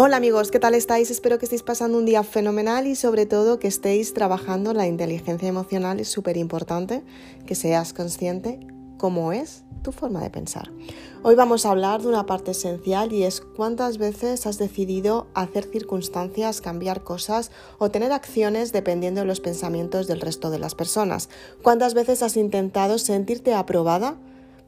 Hola amigos, ¿qué tal estáis? Espero que estéis pasando un día fenomenal y sobre todo que estéis trabajando la inteligencia emocional. Es súper importante que seas consciente cómo es tu forma de pensar. Hoy vamos a hablar de una parte esencial y es cuántas veces has decidido hacer circunstancias, cambiar cosas o tener acciones dependiendo de los pensamientos del resto de las personas. ¿Cuántas veces has intentado sentirte aprobada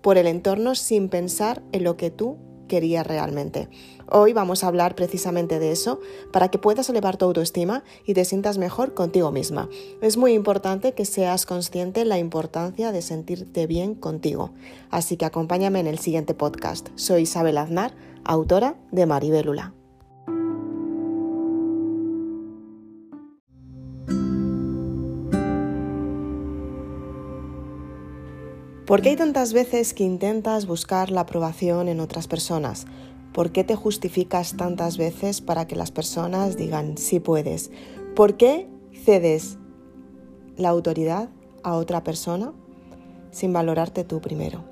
por el entorno sin pensar en lo que tú quería realmente. Hoy vamos a hablar precisamente de eso para que puedas elevar tu autoestima y te sientas mejor contigo misma. Es muy importante que seas consciente de la importancia de sentirte bien contigo. Así que acompáñame en el siguiente podcast. Soy Isabel Aznar, autora de Maribélula. ¿Por qué hay tantas veces que intentas buscar la aprobación en otras personas? ¿Por qué te justificas tantas veces para que las personas digan sí puedes? ¿Por qué cedes la autoridad a otra persona sin valorarte tú primero?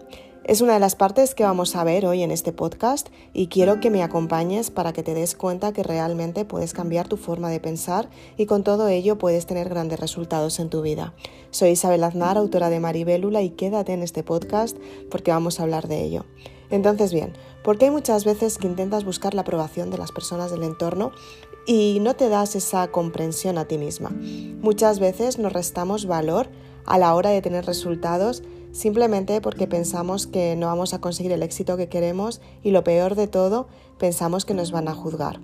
Es una de las partes que vamos a ver hoy en este podcast y quiero que me acompañes para que te des cuenta que realmente puedes cambiar tu forma de pensar y con todo ello puedes tener grandes resultados en tu vida. Soy Isabel Aznar, autora de Maribélula y quédate en este podcast porque vamos a hablar de ello. Entonces bien, porque hay muchas veces que intentas buscar la aprobación de las personas del entorno y no te das esa comprensión a ti misma. Muchas veces nos restamos valor a la hora de tener resultados simplemente porque pensamos que no vamos a conseguir el éxito que queremos y lo peor de todo, pensamos que nos van a juzgar.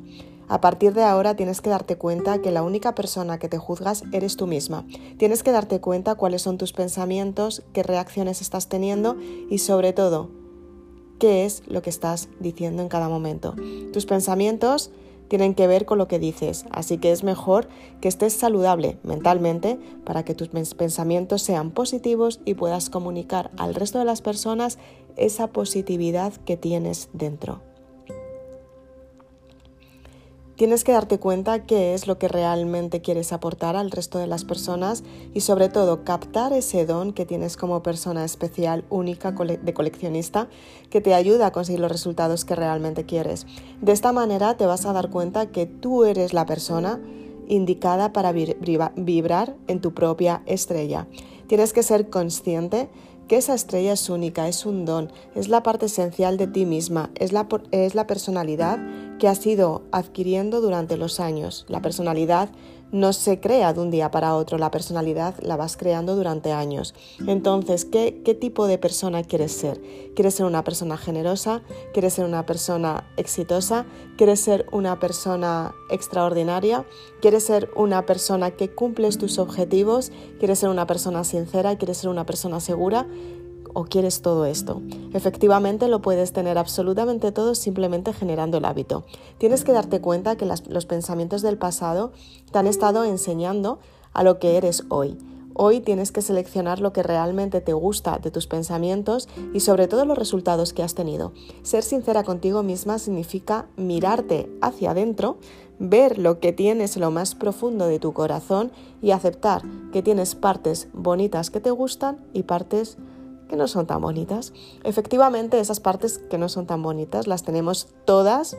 A partir de ahora tienes que darte cuenta que la única persona que te juzgas eres tú misma. Tienes que darte cuenta cuáles son tus pensamientos, qué reacciones estás teniendo y sobre todo, qué es lo que estás diciendo en cada momento. Tus pensamientos tienen que ver con lo que dices, así que es mejor que estés saludable mentalmente para que tus pensamientos sean positivos y puedas comunicar al resto de las personas esa positividad que tienes dentro. Tienes que darte cuenta qué es lo que realmente quieres aportar al resto de las personas y sobre todo captar ese don que tienes como persona especial, única, de coleccionista, que te ayuda a conseguir los resultados que realmente quieres. De esta manera te vas a dar cuenta que tú eres la persona indicada para vibrar en tu propia estrella. Tienes que ser consciente que esa estrella es única, es un don, es la parte esencial de ti misma, es la, es la personalidad que has ido adquiriendo durante los años. La personalidad no se crea de un día para otro, la personalidad la vas creando durante años. Entonces, ¿qué, ¿qué, tipo de persona quieres ser? ¿Quieres ser una persona generosa? ¿Quieres ser una persona exitosa? ¿Quieres ser una persona extraordinaria? ¿Quieres ser una persona que cumples tus objetivos? ¿Quieres ser una persona sincera? ¿Quieres ser una persona segura? O quieres todo esto. Efectivamente lo puedes tener absolutamente todo simplemente generando el hábito. Tienes que darte cuenta que los pensamientos del pasado te han estado enseñando a lo que eres hoy. Hoy tienes que seleccionar lo que realmente te gusta de tus pensamientos y sobre todo los resultados que has tenido. Ser sincera contigo misma significa mirarte hacia adentro, ver lo que tienes en lo más profundo de tu corazón y aceptar que tienes partes bonitas que te gustan y partes que no son tan bonitas. Efectivamente, esas partes que no son tan bonitas las tenemos todas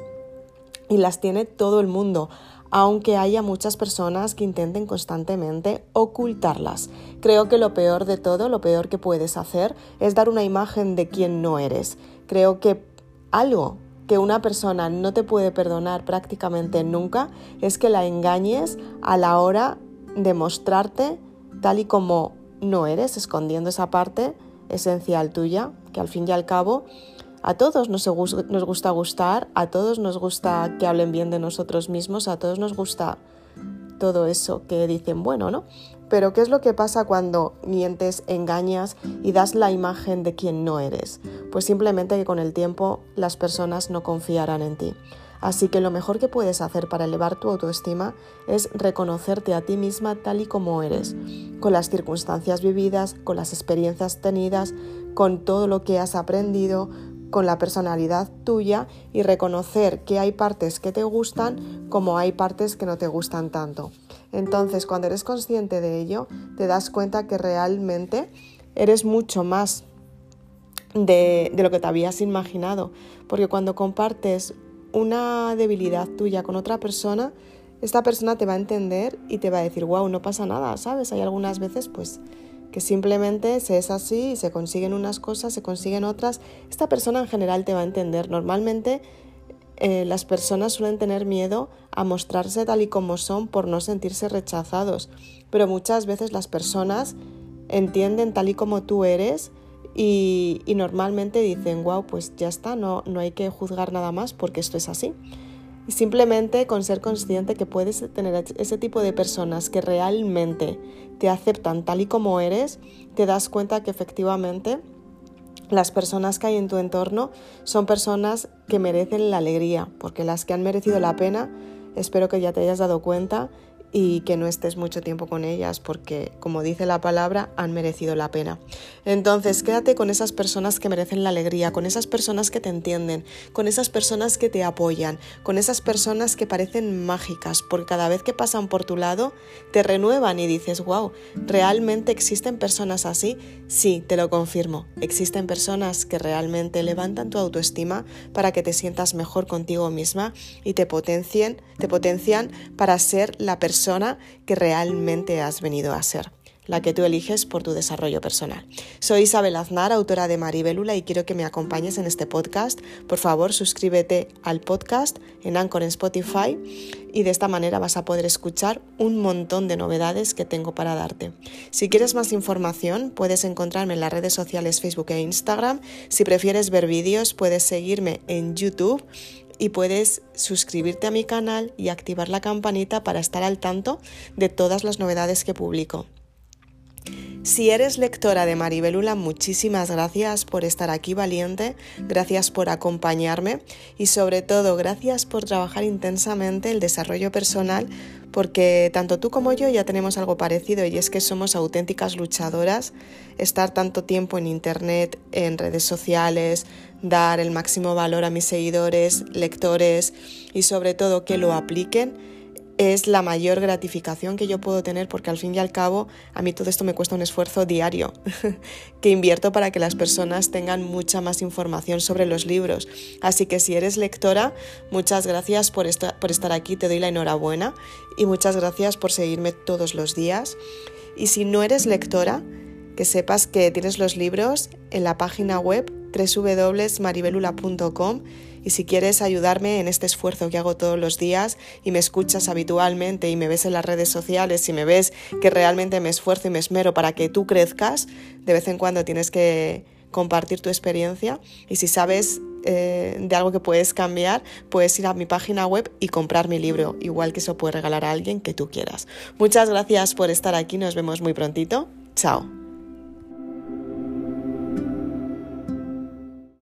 y las tiene todo el mundo, aunque haya muchas personas que intenten constantemente ocultarlas. Creo que lo peor de todo, lo peor que puedes hacer es dar una imagen de quien no eres. Creo que algo que una persona no te puede perdonar prácticamente nunca es que la engañes a la hora de mostrarte tal y como no eres, escondiendo esa parte esencial tuya, que al fin y al cabo a todos nos, gusta gustar, a todos nos gusta que hablen bien de nosotros mismos, a todos nos gusta todo eso que dicen bueno, ¿no? Pero ¿qué es lo que pasa cuando mientes, engañas y das la imagen de quien no eres? Pues simplemente que con el tiempo las personas no confiarán en ti. Así que lo mejor que puedes hacer para elevar tu autoestima es reconocerte a ti misma tal y como eres, con las circunstancias vividas, con las experiencias tenidas, con todo lo que has aprendido, con la personalidad tuya y reconocer que hay partes que te gustan como hay partes que no te gustan tanto. Entonces, cuando eres consciente de ello, te das cuenta que realmente eres mucho más de, de, lo que te habías imaginado, porque cuando compartes una debilidad tuya con otra persona, esta persona te va a entender y te va a decir, wow, no pasa nada, ¿sabes? Hay algunas veces pues que simplemente se es así y se consiguen unas cosas, se consiguen otras. Esta persona en general te va a entender. Normalmente eh, las personas suelen tener miedo a mostrarse tal y como son por no sentirse rechazados, pero muchas veces las personas entienden tal y como tú eres y, normalmente dicen, wow, pues ya está, no, no hay que juzgar nada más porque esto es así. Y simplemente con ser consciente que puedes tener ese tipo de personas que realmente te aceptan tal y como eres, te das cuenta que efectivamente las personas que hay en tu entorno son personas que merecen la alegría, porque las que han merecido la pena, espero que ya te hayas dado cuenta, y que no estés mucho tiempo con ellas porque, como dice la palabra, han merecido la pena. Entonces, quédate con esas personas que merecen la alegría, con esas personas que te entienden, con esas personas que te apoyan, con esas personas que parecen mágicas, porque cada vez que pasan por tu lado te renuevan y dices, wow, ¿realmente existen personas así? Sí, te lo confirmo, existen personas que realmente levantan tu autoestima para que te sientas mejor contigo misma y te potencien, te potencian para ser la persona que realmente has venido a ser la que tú eliges por tu desarrollo personal. Soy Isabel Aznar, autora de Maribelula, y quiero que me acompañes en este podcast. Por favor, suscríbete al podcast en Anchor en Spotify y de esta manera vas a poder escuchar un montón de novedades que tengo para darte. Si quieres más información, puedes encontrarme en las redes sociales Facebook e Instagram. Si prefieres ver vídeos, puedes seguirme en YouTube y puedes suscribirte a mi canal y activar la campanita para estar al tanto de todas las novedades que publico. Si eres lectora de Maribelula, muchísimas gracias por estar aquí valiente, gracias por acompañarme y sobre todo gracias por trabajar intensamente el desarrollo personal porque tanto tú como yo ya tenemos algo parecido y es que somos auténticas luchadoras, estar tanto tiempo en Internet, en redes sociales, dar el máximo valor a mis seguidores, lectores y sobre todo que lo apliquen es la mayor gratificación que yo puedo tener porque al fin y al cabo a mí todo esto me cuesta un esfuerzo diario que invierto para que las personas tengan mucha más información sobre los libros. Así que si eres lectora, muchas gracias por, por estar aquí, te doy la enhorabuena y muchas gracias por seguirme todos los días. Y si no eres lectora, que sepas que tienes los libros en la página web www.maribelula.com y si quieres ayudarme en este esfuerzo que hago todos los días y me escuchas habitualmente y me ves en las redes sociales y me ves que realmente me esfuerzo y me esmero para que tú crezcas, de vez en cuando tienes que compartir tu experiencia y si sabes eh, de algo que puedes cambiar, puedes ir a mi página web y comprar mi libro, igual que eso puede regalar a alguien que tú quieras. Muchas gracias por estar aquí, nos vemos muy prontito. Chao.